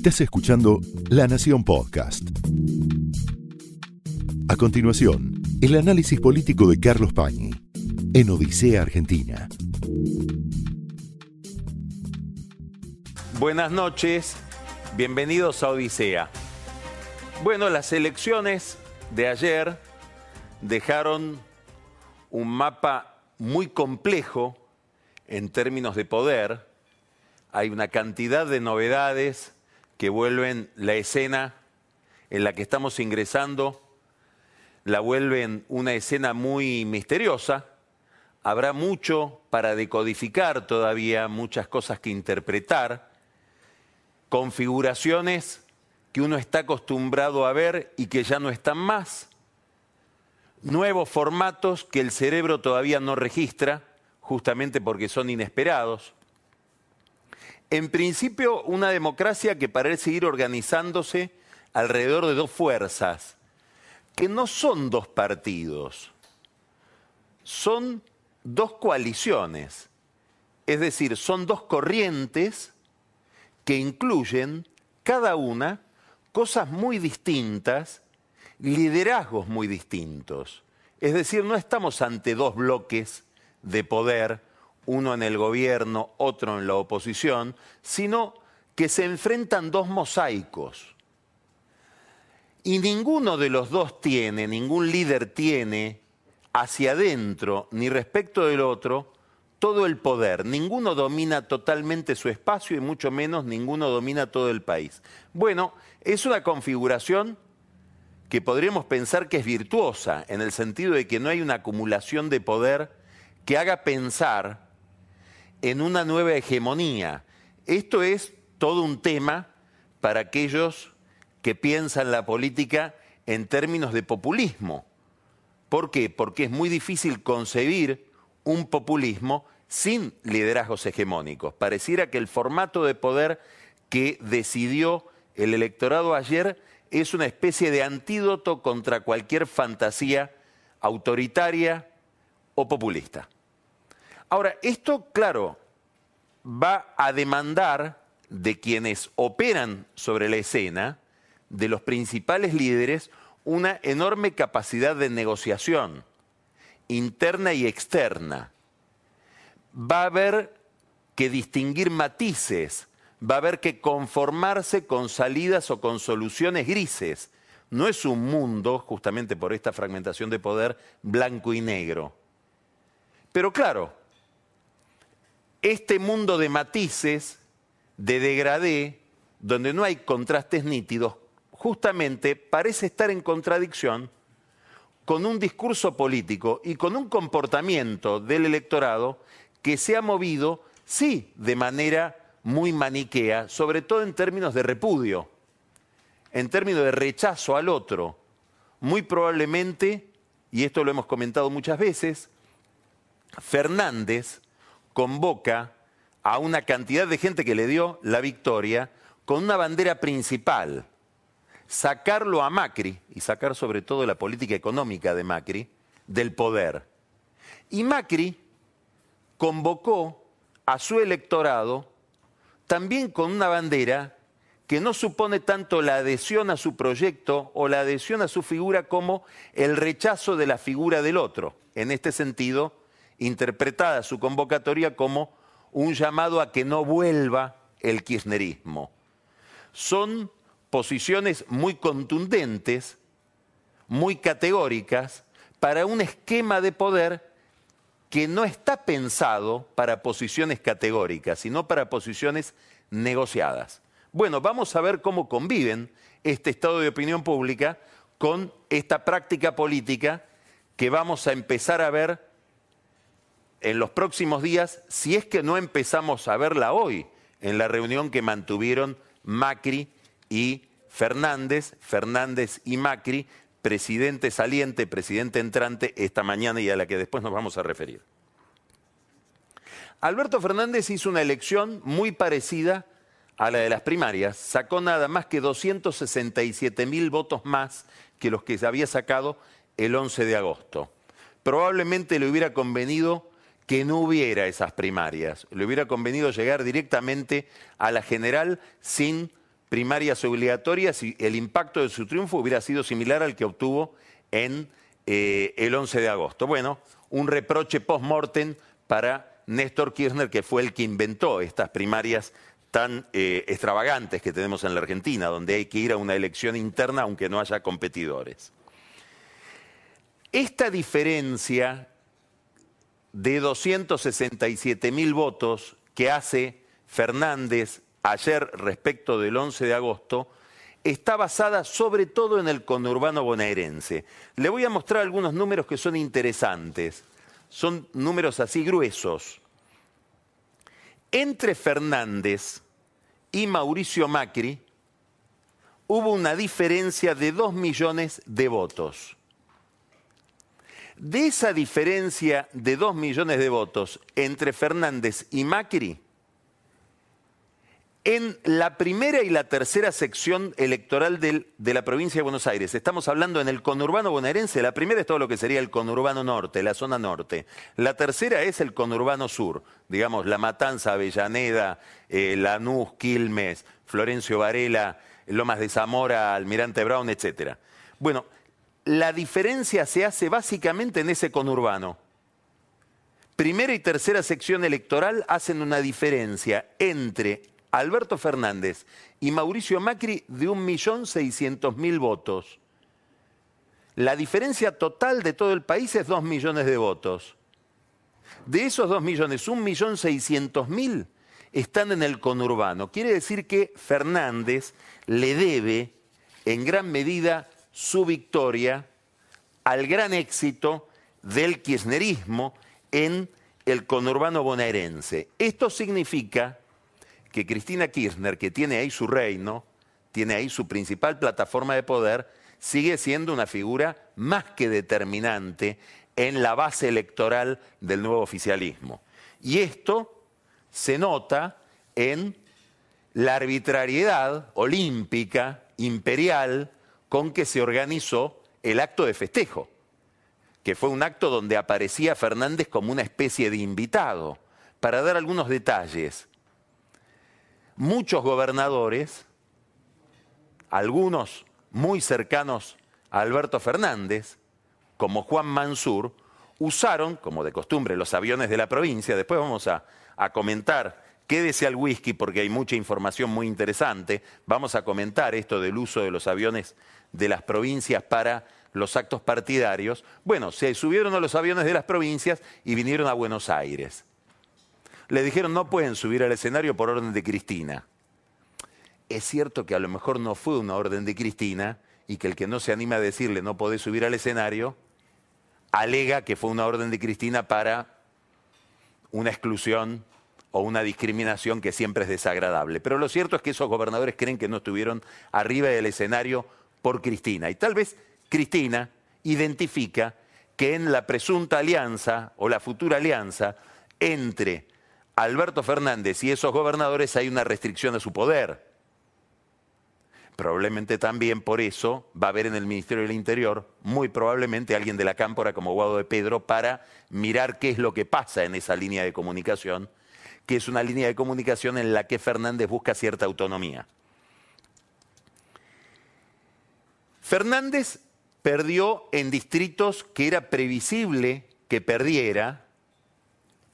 Estás escuchando La Nación Podcast. A continuación, el análisis político de Carlos Pañi en Odisea Argentina. Buenas noches, bienvenidos a Odisea. Bueno, las elecciones de ayer dejaron un mapa muy complejo en términos de poder. Hay una cantidad de novedades que vuelven la escena en la que estamos ingresando, la vuelven una escena muy misteriosa. Habrá mucho para decodificar todavía, muchas cosas que interpretar, configuraciones que uno está acostumbrado a ver y que ya no están más, nuevos formatos que el cerebro todavía no registra, justamente porque son inesperados en principio, una democracia que parece ir organizándose alrededor de dos fuerzas, que no son dos partidos, son dos coaliciones, es decir, son dos corrientes que incluyen cada una cosas muy distintas, liderazgos muy distintos. Es decir, no estamos ante dos bloques de poder uno en el gobierno, otro en la oposición, sino que se enfrentan dos mosaicos. Y ninguno de los dos tiene, ningún líder tiene hacia adentro ni respecto del otro todo el poder. Ninguno domina totalmente su espacio y mucho menos ninguno domina todo el país. Bueno, es una configuración que podríamos pensar que es virtuosa, en el sentido de que no hay una acumulación de poder que haga pensar en una nueva hegemonía. Esto es todo un tema para aquellos que piensan la política en términos de populismo. ¿Por qué? Porque es muy difícil concebir un populismo sin liderazgos hegemónicos. Pareciera que el formato de poder que decidió el electorado ayer es una especie de antídoto contra cualquier fantasía autoritaria o populista. Ahora, esto, claro, va a demandar de quienes operan sobre la escena, de los principales líderes, una enorme capacidad de negociación, interna y externa. Va a haber que distinguir matices, va a haber que conformarse con salidas o con soluciones grises. No es un mundo, justamente por esta fragmentación de poder, blanco y negro. Pero claro, este mundo de matices, de degradé, donde no hay contrastes nítidos, justamente parece estar en contradicción con un discurso político y con un comportamiento del electorado que se ha movido, sí, de manera muy maniquea, sobre todo en términos de repudio, en términos de rechazo al otro. Muy probablemente, y esto lo hemos comentado muchas veces, Fernández convoca a una cantidad de gente que le dio la victoria con una bandera principal, sacarlo a Macri y sacar sobre todo la política económica de Macri del poder. Y Macri convocó a su electorado también con una bandera que no supone tanto la adhesión a su proyecto o la adhesión a su figura como el rechazo de la figura del otro. En este sentido, interpretada su convocatoria como un llamado a que no vuelva el kirchnerismo. Son posiciones muy contundentes, muy categóricas, para un esquema de poder que no está pensado para posiciones categóricas, sino para posiciones negociadas. Bueno, vamos a ver cómo conviven este estado de opinión pública con esta práctica política que vamos a empezar a ver en los próximos días, si es que no empezamos a verla hoy, en la reunión que mantuvieron Macri y Fernández, Fernández y Macri, presidente saliente, presidente entrante, esta mañana y a la que después nos vamos a referir. Alberto Fernández hizo una elección muy parecida a la de las primarias, sacó nada más que 267 mil votos más que los que se había sacado el 11 de agosto. Probablemente le hubiera convenido que no hubiera esas primarias. Le hubiera convenido llegar directamente a la general sin primarias obligatorias y el impacto de su triunfo hubiera sido similar al que obtuvo en eh, el 11 de agosto. Bueno, un reproche post-mortem para Néstor Kirchner, que fue el que inventó estas primarias tan eh, extravagantes que tenemos en la Argentina, donde hay que ir a una elección interna aunque no haya competidores. Esta diferencia de 267 mil votos que hace Fernández ayer respecto del 11 de agosto está basada sobre todo en el conurbano bonaerense. Le voy a mostrar algunos números que son interesantes. Son números así gruesos. Entre Fernández y Mauricio Macri hubo una diferencia de 2 millones de votos. De esa diferencia de 2 millones de votos entre Fernández y Macri, en la primera y la tercera sección electoral de la provincia de Buenos Aires. Estamos hablando en el conurbano bonaerense. La primera es todo lo que sería el conurbano norte, la zona norte. La tercera es el conurbano sur, digamos, La Matanza, Avellaneda, eh, Lanús, Quilmes, Florencio Varela, Lomas de Zamora, Almirante Brown, etc. Bueno, la diferencia se hace básicamente en ese conurbano. Primera y tercera sección electoral hacen una diferencia entre Alberto Fernández y Mauricio Macri de 1.600.000 votos. La diferencia total de todo el país es 2 millones de votos. De esos 2 millones, 1.600.000 están en el conurbano. Quiere decir que Fernández le debe en gran medida su victoria al gran éxito del kirchnerismo en el conurbano bonaerense. Esto significa que Cristina Kirchner, que tiene ahí su reino, tiene ahí su principal plataforma de poder, sigue siendo una figura más que determinante en la base electoral del nuevo oficialismo. Y esto se nota en la arbitrariedad olímpica, imperial, con que se organizó el acto de festejo, que fue un acto donde aparecía Fernández como una especie de invitado. Para dar algunos detalles, muchos gobernadores, algunos muy cercanos a Alberto Fernández, como Juan Mansur, usaron, como de costumbre, los aviones de la provincia. Después vamos a, comentar, quédese al whisky porque hay mucha información muy interesante. Vamos a comentar esto del uso de los aviones de las provincias para los actos partidarios. Bueno, se subieron a los aviones de las provincias y vinieron a Buenos Aires le dijeron no pueden subir al escenario por orden de Cristina. Es cierto que a lo mejor no fue una orden de Cristina y que el que no se anima a decirle no podés subir al escenario, alega que fue una orden de Cristina para una exclusión o una discriminación que siempre es desagradable. Pero lo cierto es que esos gobernadores creen que no estuvieron arriba del escenario por Cristina. Y tal vez Cristina identifica que en la presunta alianza o la futura alianza entre Alberto Fernández y esos gobernadores hay una restricción de su poder. Probablemente también por eso va a haber en el Ministerio del Interior, muy probablemente alguien de la cámpora como Guado de Pedro, para mirar qué es lo que pasa en esa línea de comunicación, que es una línea de comunicación en la que Fernández busca cierta autonomía. Fernández perdió en distritos que era previsible que perdiera,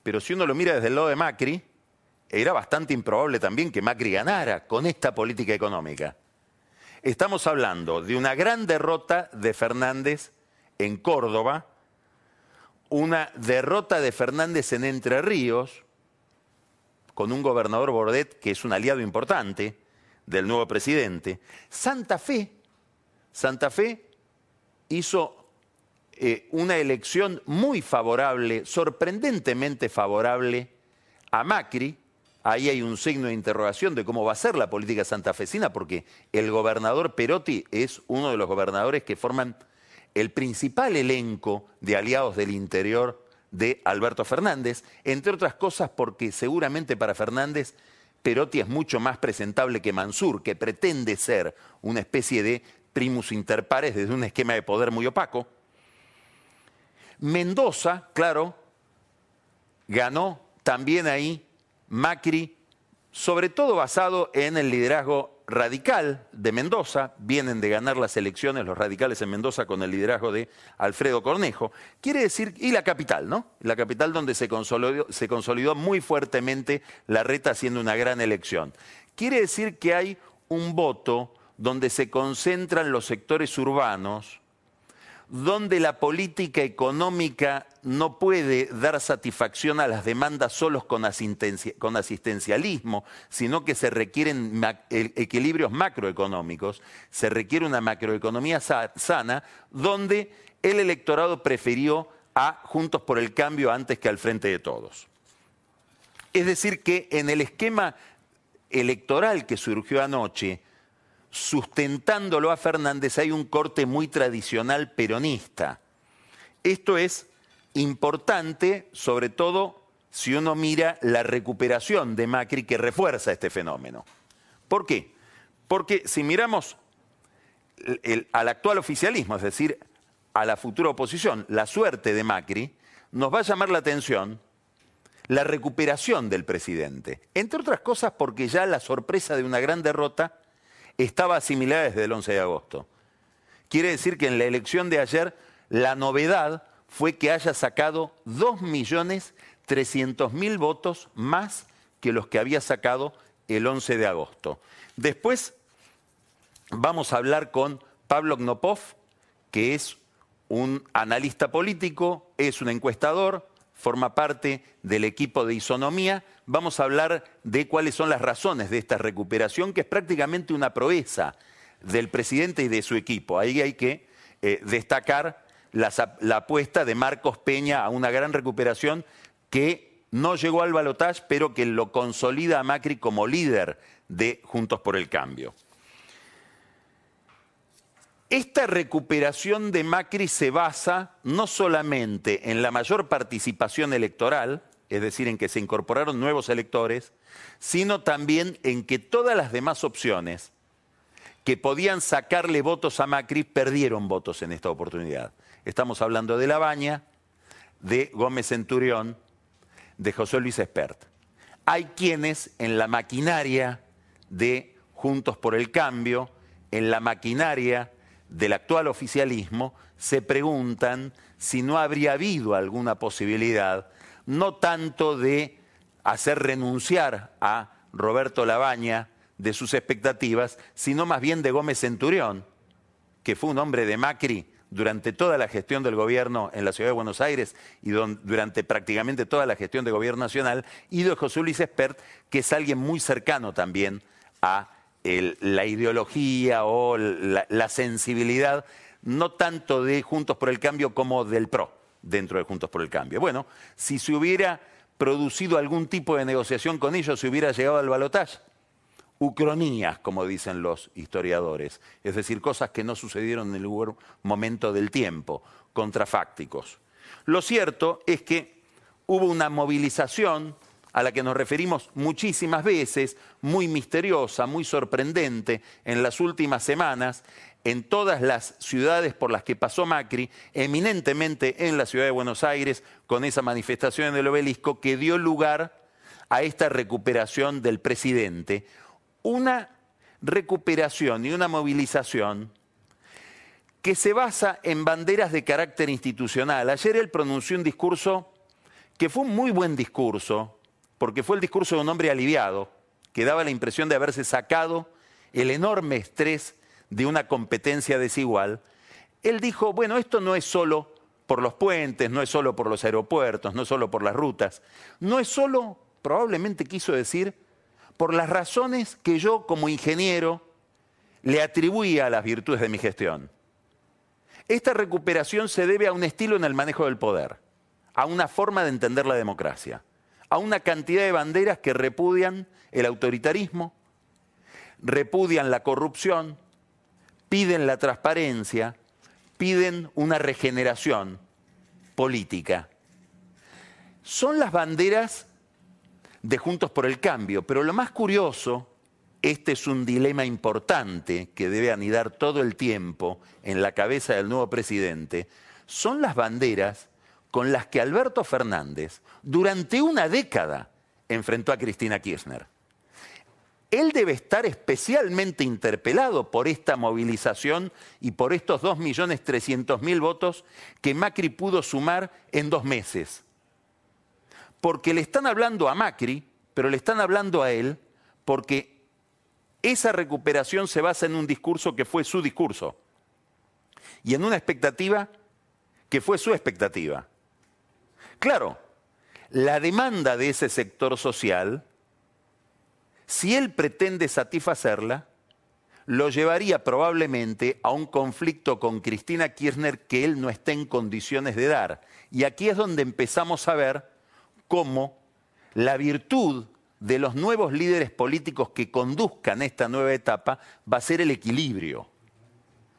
pero si uno lo mira desde el lado de Macri, era bastante improbable también que Macri ganara con esta política económica. Estamos hablando de una gran derrota de Fernández en Córdoba, una derrota de Fernández en Entre Ríos, con un gobernador Bordet que es un aliado importante del nuevo presidente. Santa Fe, Santa Fe hizo eh, una elección muy favorable, sorprendentemente favorable a Macri. Ahí hay un signo de interrogación de cómo va a ser la política santafesina, porque el gobernador Perotti es uno de los gobernadores que forman el principal elenco de aliados del interior de Alberto Fernández, entre otras cosas porque seguramente para Fernández Perotti es mucho más presentable que Mansur, que pretende ser una especie de primus inter pares desde un esquema de poder muy opaco. Mendoza, claro, ganó también ahí Macri, sobre todo basado en el liderazgo radical de Mendoza, vienen de ganar las elecciones los radicales en Mendoza con el liderazgo de Alfredo Cornejo. Quiere decir, y la capital, ¿no? La capital donde se consolidó, se consolidó muy fuertemente la reta haciendo una gran elección. Quiere decir que hay un voto donde se concentran los sectores urbanos, donde la política económica no puede dar satisfacción a las demandas solos con, asistencialismo, sino que se requieren equilibrios macroeconómicos, se requiere una macroeconomía sana, donde el electorado prefirió a Juntos por el Cambio antes que al Frente de Todos. Es decir, que en el esquema electoral que surgió anoche, sustentándolo a Fernández hay un corte muy tradicional peronista. Esto es importante, sobre todo si uno mira la recuperación de Macri que refuerza este fenómeno. ¿Por qué? Porque si miramos al actual oficialismo, es decir, a la futura oposición, la suerte de Macri, nos va a llamar la atención la recuperación del presidente. Entre otras cosas porque ya la sorpresa de una gran derrota estaba asimilada desde el 11 de agosto. Quiere decir que en la elección de ayer la novedad fue que haya sacado 2.300.000 votos más que los que había sacado el 11 de agosto. Después vamos a hablar con Pablo Knopov, que es un analista político, es un encuestador, forma parte del equipo de isonomía. Vamos a hablar de cuáles son las razones de esta recuperación, que es prácticamente una proeza del presidente y de su equipo. Ahí hay que eh, destacar la, apuesta de Marcos Peña a una gran recuperación que no llegó al balotaje, pero que lo consolida a Macri como líder de Juntos por el Cambio. Esta recuperación de Macri se basa no solamente en la mayor participación electoral, es decir, en que se incorporaron nuevos electores, sino también en que todas las demás opciones que podían sacarle votos a Macri perdieron votos en esta oportunidad. Estamos hablando de Labaña, de Gómez Centurión, de José Luis Espert. Hay quienes en la maquinaria de Juntos por el Cambio, en la maquinaria del actual oficialismo se preguntan si no habría habido alguna posibilidad, no tanto de hacer renunciar a Roberto Labaña de sus expectativas, sino más bien de Gómez Centurión, que fue un hombre de Macri durante toda la gestión del gobierno en la ciudad de Buenos Aires y durante prácticamente toda la gestión de gobierno nacional, y de José Luis Espert, que es alguien muy cercano también a la ideología o la, sensibilidad, no tanto de Juntos por el Cambio como del PRO dentro de Juntos por el Cambio. Bueno, si se hubiera producido algún tipo de negociación con ellos, se hubiera llegado al balotaje. Ucronías, como dicen los historiadores, es decir, cosas que no sucedieron en el momento del tiempo, contrafácticos. Lo cierto es que hubo una movilización a la que nos referimos muchísimas veces, muy misteriosa, muy sorprendente en las últimas semanas, en todas las ciudades por las que pasó Macri, eminentemente en la ciudad de Buenos Aires, con esa manifestación del obelisco que dio lugar a esta recuperación del presidente. Una recuperación y una movilización que se basa en banderas de carácter institucional. Ayer él pronunció un discurso que fue un muy buen discurso, porque fue el discurso de un hombre aliviado, que daba la impresión de haberse sacado el enorme estrés de una competencia desigual, él dijo, bueno, esto no es solo por los puentes, no es solo por los aeropuertos, no es solo por las rutas, no es solo, probablemente quiso decir, por las razones que yo como ingeniero le atribuía a las virtudes de mi gestión. Esta recuperación se debe a un estilo en el manejo del poder, a una forma de entender la democracia a una cantidad de banderas que repudian el autoritarismo, repudian la corrupción, piden la transparencia, piden una regeneración política. Son las banderas de Juntos por el Cambio, pero lo más curioso, este es un dilema importante que debe anidar todo el tiempo en la cabeza del nuevo presidente, son las banderas con las que Alberto Fernández durante una década enfrentó a Cristina Kirchner. Él debe estar especialmente interpelado por esta movilización y por estos 2.300.000 votos que Macri pudo sumar en dos meses. Porque le están hablando a Macri, pero le están hablando a él porque esa recuperación se basa en un discurso que fue su discurso y en una expectativa que fue su expectativa. Claro, la demanda de ese sector social si él pretende satisfacerla, lo llevaría probablemente a un conflicto con Cristina Kirchner que él no está en condiciones de dar. Y aquí es donde empezamos a ver cómo la virtud de los nuevos líderes políticos que conduzcan esta nueva etapa va a ser el equilibrio.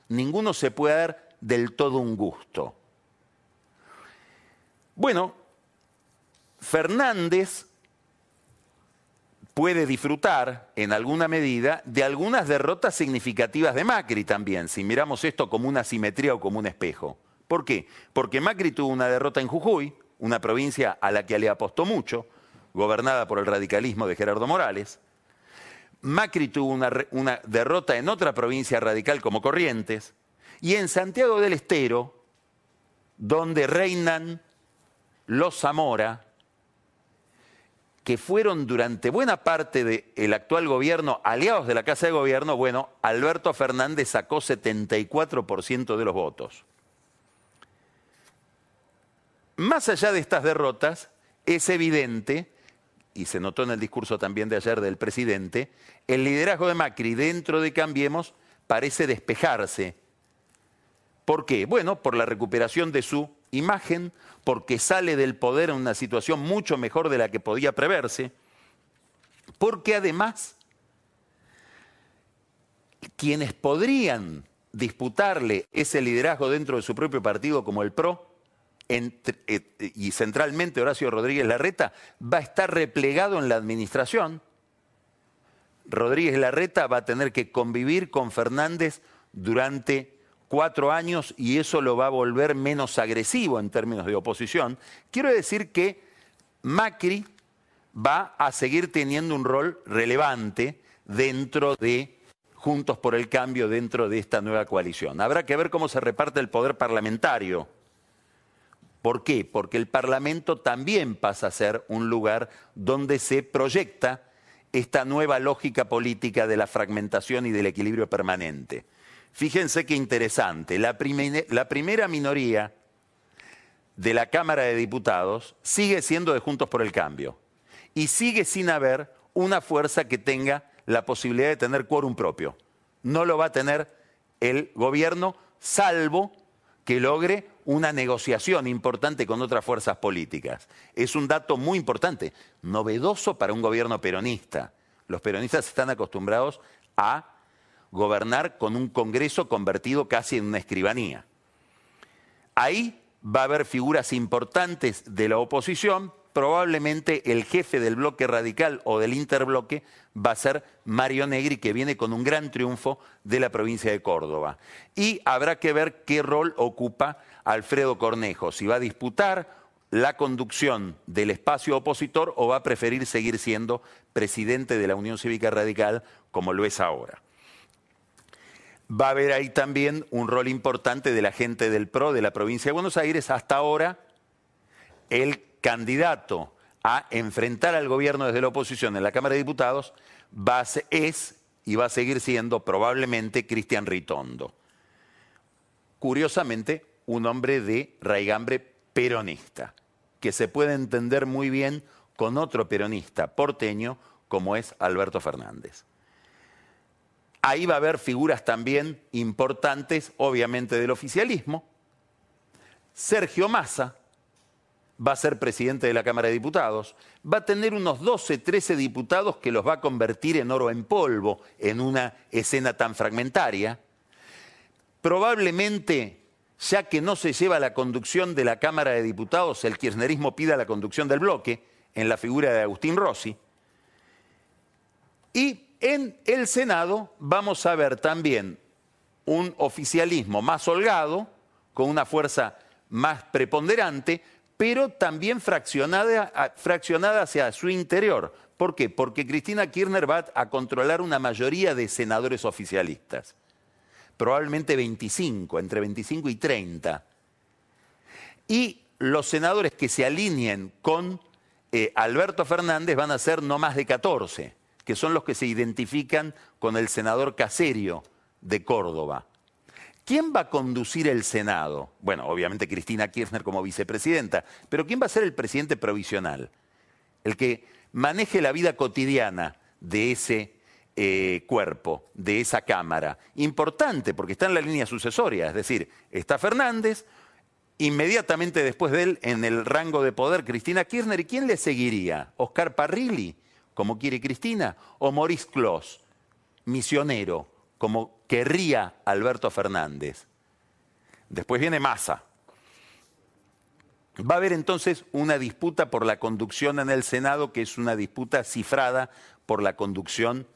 Ninguno se puede dar del todo un gusto. Bueno, Fernández puede disfrutar en alguna medida de algunas derrotas significativas de Macri también, si miramos esto como una simetría o como un espejo. ¿Por qué? Porque Macri tuvo una derrota en Jujuy, una provincia a la que le apostó mucho, gobernada por el radicalismo de Gerardo Morales. Macri tuvo una, una derrota en otra provincia radical como Corrientes. Y en Santiago del Estero, donde reinan los Zamora, que fueron durante buena parte del actual gobierno aliados de la Casa de Gobierno, bueno, Alberto Fernández sacó 74% de los votos. Más allá de estas derrotas, es evidente, y se notó en el discurso también de ayer del presidente, el liderazgo de Macri dentro de Cambiemos parece despejarse. ¿Por qué? Bueno, por la recuperación de su imagen, porque sale del poder en una situación mucho mejor de la que podía preverse, porque además quienes podrían disputarle ese liderazgo dentro de su propio partido como el PRO, eh, y centralmente Horacio Rodríguez Larreta, va a estar replegado en la administración. Rodríguez Larreta va a tener que convivir con Fernández durante cuatro años y eso lo va a volver menos agresivo en términos de oposición, quiero decir que Macri va a seguir teniendo un rol relevante dentro de Juntos por el Cambio, dentro de esta nueva coalición. Habrá que ver cómo se reparte el poder parlamentario. ¿Por qué? Porque el Parlamento también pasa a ser un lugar donde se proyecta esta nueva lógica política de la fragmentación y del equilibrio permanente. Fíjense qué interesante. La, primera minoría de la Cámara de Diputados sigue siendo de Juntos por el Cambio. Y sigue sin haber una fuerza que tenga la posibilidad de tener quórum propio. No lo va a tener el gobierno, salvo que logre una negociación importante con otras fuerzas políticas. Es un dato muy importante, novedoso para un gobierno peronista. Los peronistas están acostumbrados a gobernar con un Congreso convertido casi en una escribanía. Ahí va a haber figuras importantes de la oposición, probablemente el jefe del bloque radical o del interbloque va a ser Mario Negri, que viene con un gran triunfo de la provincia de Córdoba. Y habrá que ver qué rol ocupa Alfredo Cornejo, si va a disputar la conducción del espacio opositor o va a preferir seguir siendo presidente de la Unión Cívica Radical como lo es ahora va a haber ahí también un rol importante de la gente del PRO de la provincia de Buenos Aires. Hasta ahora, el candidato a enfrentar al gobierno desde la oposición en la Cámara de Diputados va es y va a seguir siendo probablemente Cristian Ritondo. Curiosamente, un hombre de raigambre peronista, que se puede entender muy bien con otro peronista porteño como es Alberto Fernández. Ahí va a haber figuras también importantes, obviamente, del oficialismo. Sergio Massa va a ser presidente de la Cámara de Diputados. Va a tener unos 12, 13 diputados que los va a convertir en oro en polvo en una escena tan fragmentaria. Probablemente, ya que no se lleva la conducción de la Cámara de Diputados, el kirchnerismo pida la conducción del bloque en la figura de Agustín Rossi. Y en el Senado vamos a ver también un oficialismo más holgado, con una fuerza más preponderante, pero también fraccionada, fraccionada hacia su interior. ¿Por qué? Porque Cristina Kirchner va a controlar una mayoría de senadores oficialistas. Probablemente 25, entre 25 y 30. Y los senadores que se alineen con eh, Alberto Fernández van a ser no más de 14, que son los que se identifican con el senador Caserio de Córdoba. ¿Quién va a conducir el Senado? Bueno, obviamente Cristina Kirchner como vicepresidenta, pero ¿quién va a ser el presidente provisional? El que maneje la vida cotidiana de ese eh, cuerpo, de esa Cámara. Importante, porque está en la línea sucesoria, es decir, está Fernández, inmediatamente después de él, en el rango de poder, Cristina Kirchner, ¿y quién le seguiría? ¿Oscar Parrilli, como quiere Cristina? ¿O Maurice Clos, misionero? como querría Alberto Fernández. Después viene Massa. Va a haber entonces una disputa por la conducción en el Senado, que es una disputa cifrada por la conducción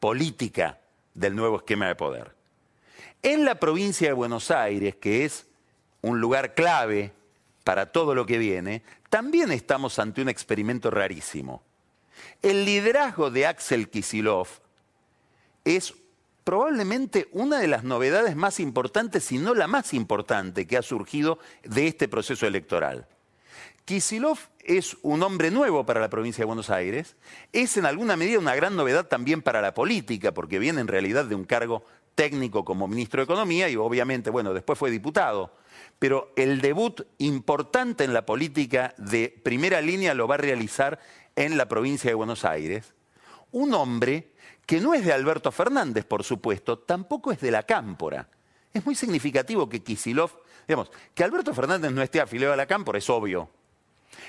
política del nuevo esquema de poder. En la provincia de Buenos Aires, que es un lugar clave para todo lo que viene, también estamos ante un experimento rarísimo. El liderazgo de Axel Kisilov es probablemente una de las novedades más importantes, si no la más importante, que ha surgido de este proceso electoral. Kisilov es un hombre nuevo para la provincia de Buenos Aires, es en alguna medida una gran novedad también para la política, porque viene en realidad de un cargo técnico como ministro de Economía y obviamente, bueno, después fue diputado. Pero el debut importante en la política de primera línea lo va a realizar en la provincia de Buenos Aires. Un hombre que no es de Alberto Fernández, por supuesto, tampoco es de la Cámpora. Es muy significativo que Kisilov, digamos, que Alberto Fernández no esté afiliado a la Cámpora es obvio.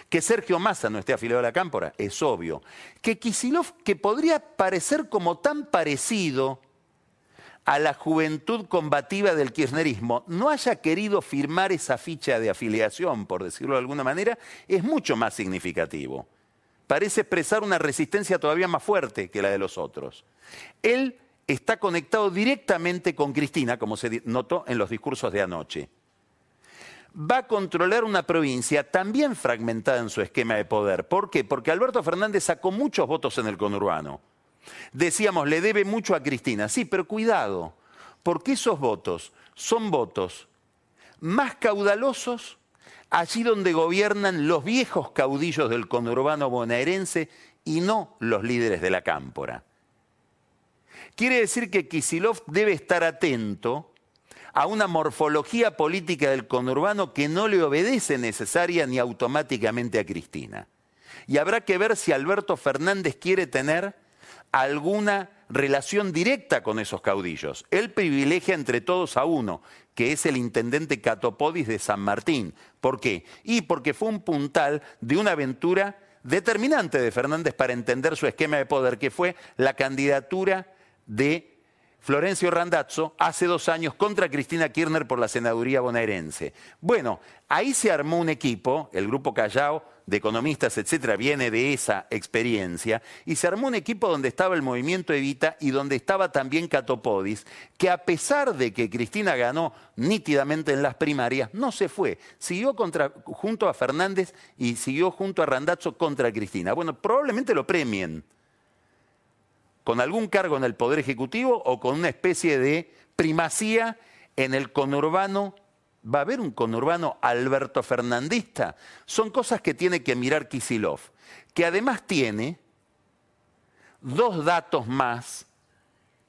Que Sergio Massa no esté afiliado a la Cámpora es obvio. Que Kisilov, que podría parecer como tan parecido a la juventud combativa del kirchnerismo, no haya querido firmar esa ficha de afiliación, por decirlo de alguna manera, es mucho más significativo parece expresar una resistencia todavía más fuerte que la de los otros. Él está conectado directamente con Cristina, como se notó en los discursos de anoche. Va a controlar una provincia también fragmentada en su esquema de poder. ¿Por qué? Porque Alberto Fernández sacó muchos votos en el conurbano. Decíamos, le debe mucho a Cristina. Sí, pero cuidado, porque esos votos son votos más caudalosos allí donde gobiernan los viejos caudillos del conurbano bonaerense y no los líderes de la cámpora. Quiere decir que Kisilov debe estar atento a una morfología política del conurbano que no le obedece necesaria ni automáticamente a Cristina. Y habrá que ver si Alberto Fernández quiere tener alguna relación directa con esos caudillos. Él privilegia entre todos a uno, que es el intendente Catopodis de San Martín. ¿Por qué? Y porque fue un puntal de una aventura determinante de Fernández para entender su esquema de poder, que fue la candidatura de Florencio Randazzo hace dos años contra Cristina Kirchner por la senaduría bonaerense. Bueno, ahí se armó un equipo, el grupo Callao, de economistas, etcétera, viene de esa experiencia, y se armó un equipo donde estaba el movimiento Evita y donde estaba también Catopodis, que a pesar de que Cristina ganó nítidamente en las primarias, no se fue. Siguió junto a Fernández y siguió junto a Randazzo contra Cristina. Bueno, probablemente lo premien con algún cargo en el Poder Ejecutivo o con una especie de primacía en el conurbano va a haber un conurbano Alberto Fernandista. Son cosas que tiene que mirar Kisilov, que además tiene dos datos más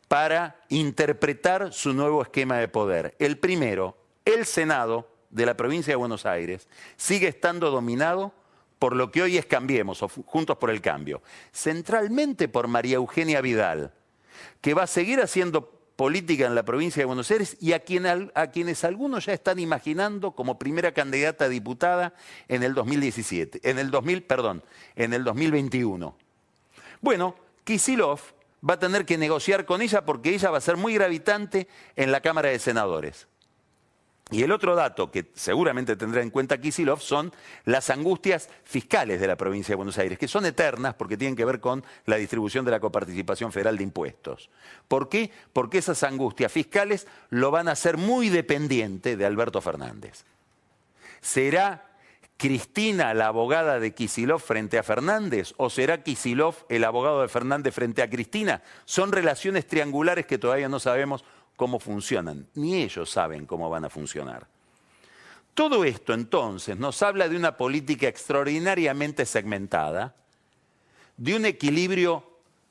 para interpretar su nuevo esquema de poder. El primero, el Senado de la provincia de Buenos Aires sigue estando dominado por lo que hoy es Cambiemos, o Juntos por el Cambio, centralmente por María Eugenia Vidal, que va a seguir haciendo política en la provincia de Buenos Aires y a, quienes algunos ya están imaginando como primera candidata a diputada en el 2017, en el 2000, perdón, en el 2021. Bueno, Kisilov va a tener que negociar con ella porque ella va a ser muy gravitante en la Cámara de Senadores. Y el otro dato que seguramente tendrá en cuenta Kisilov son las angustias fiscales de la provincia de Buenos Aires, que son eternas porque tienen que ver con la distribución de la coparticipación federal de impuestos. ¿Por qué? Porque esas angustias fiscales lo van a hacer muy dependiente de Alberto Fernández. Será Cristina la abogada de Kisilov frente a Fernández o será Kisilov el abogado de Fernández frente a Cristina? Son relaciones triangulares que todavía no sabemos cómo funcionan, ni ellos saben cómo van a funcionar. Todo esto entonces nos habla de una política extraordinariamente segmentada, de un equilibrio,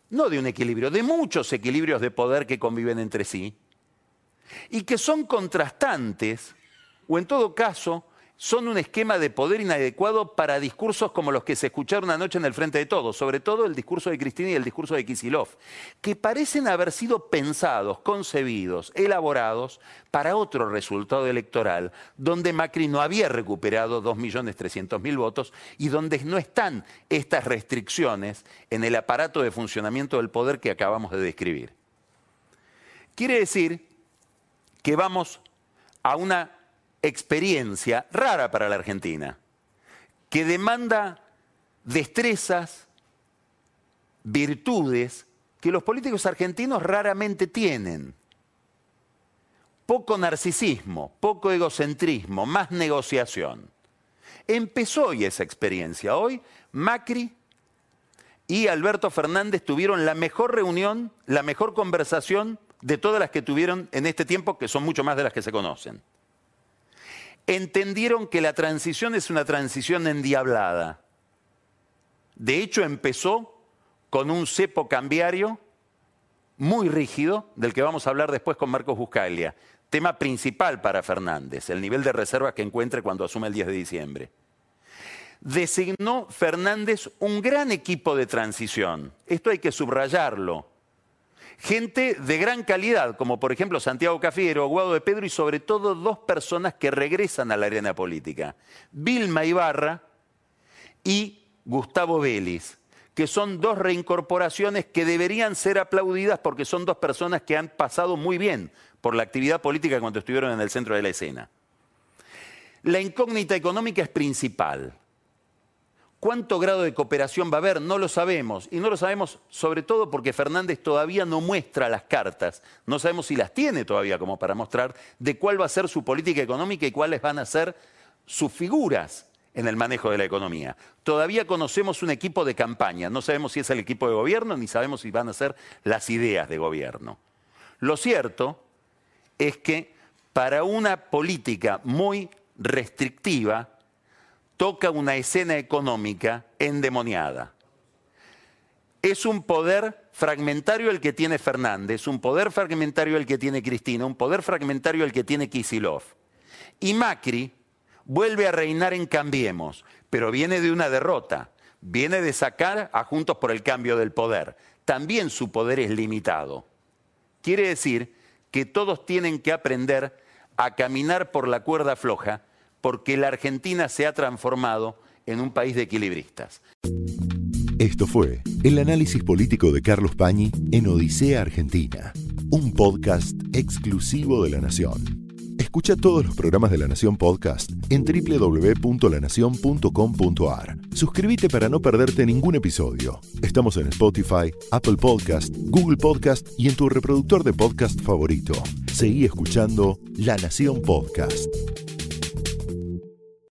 no de un equilibrio, de muchos equilibrios de poder que conviven entre sí, y que son contrastantes, o en todo caso, son un esquema de poder inadecuado para discursos como los que se escucharon anoche en el Frente de Todos, sobre todo el discurso de Cristina y el discurso de Kisilov, que parecen haber sido pensados, concebidos, elaborados para otro resultado electoral, donde Macri no había recuperado 2.300.000 votos y donde no están estas restricciones en el aparato de funcionamiento del poder que acabamos de describir. Quiere decir que vamos a una experiencia rara para la Argentina, que demanda destrezas, virtudes que los políticos argentinos raramente tienen. Poco narcisismo, poco egocentrismo, más negociación. Empezó hoy esa experiencia. Hoy Macri y Alberto Fernández tuvieron la mejor reunión, la mejor conversación de todas las que tuvieron en este tiempo, que son mucho más de las que se conocen entendieron que la transición es una transición endiablada. De hecho, empezó con un cepo cambiario muy rígido, del que vamos a hablar después con Marcos Buscaglia. Tema principal para Fernández, el nivel de reservas que encuentre cuando asume el 10 de diciembre. Designó Fernández un gran equipo de transición. Esto hay que subrayarlo gente de gran calidad, como por ejemplo Santiago Cafiero, Guado de Pedro y sobre todo dos personas que regresan a la arena política, Vilma Ibarra y Gustavo Vélez, que son dos reincorporaciones que deberían ser aplaudidas porque son dos personas que han pasado muy bien por la actividad política cuando estuvieron en el centro de la escena. La incógnita económica es principal. ¿Cuánto grado de cooperación va a haber? No lo sabemos. Y no lo sabemos sobre todo porque Fernández todavía no muestra las cartas. No sabemos si las tiene todavía como para mostrar de cuál va a ser su política económica y cuáles van a ser sus figuras en el manejo de la economía. Todavía conocemos un equipo de campaña. No sabemos si es el equipo de gobierno ni sabemos si van a ser las ideas de gobierno. Lo cierto es que para una política muy restrictiva, toca una escena económica endemoniada. Es un poder fragmentario el que tiene Fernández, un poder fragmentario el que tiene Cristina, un poder fragmentario el que tiene Kisilov. Y Macri vuelve a reinar en Cambiemos, pero viene de una derrota, viene de sacar a Juntos por el Cambio del Poder. También su poder es limitado. Quiere decir que todos tienen que aprender a caminar por la cuerda floja porque la Argentina se ha transformado en un país de equilibristas. Esto fue el análisis político de Carlos Pañi en Odisea Argentina, un podcast exclusivo de La Nación. Escucha todos los programas de La Nación Podcast en www.lanacion.com.ar. Suscríbete para no perderte ningún episodio. Estamos en Spotify, Apple Podcast, Google Podcast y en tu reproductor de podcast favorito. Seguí escuchando La Nación Podcast.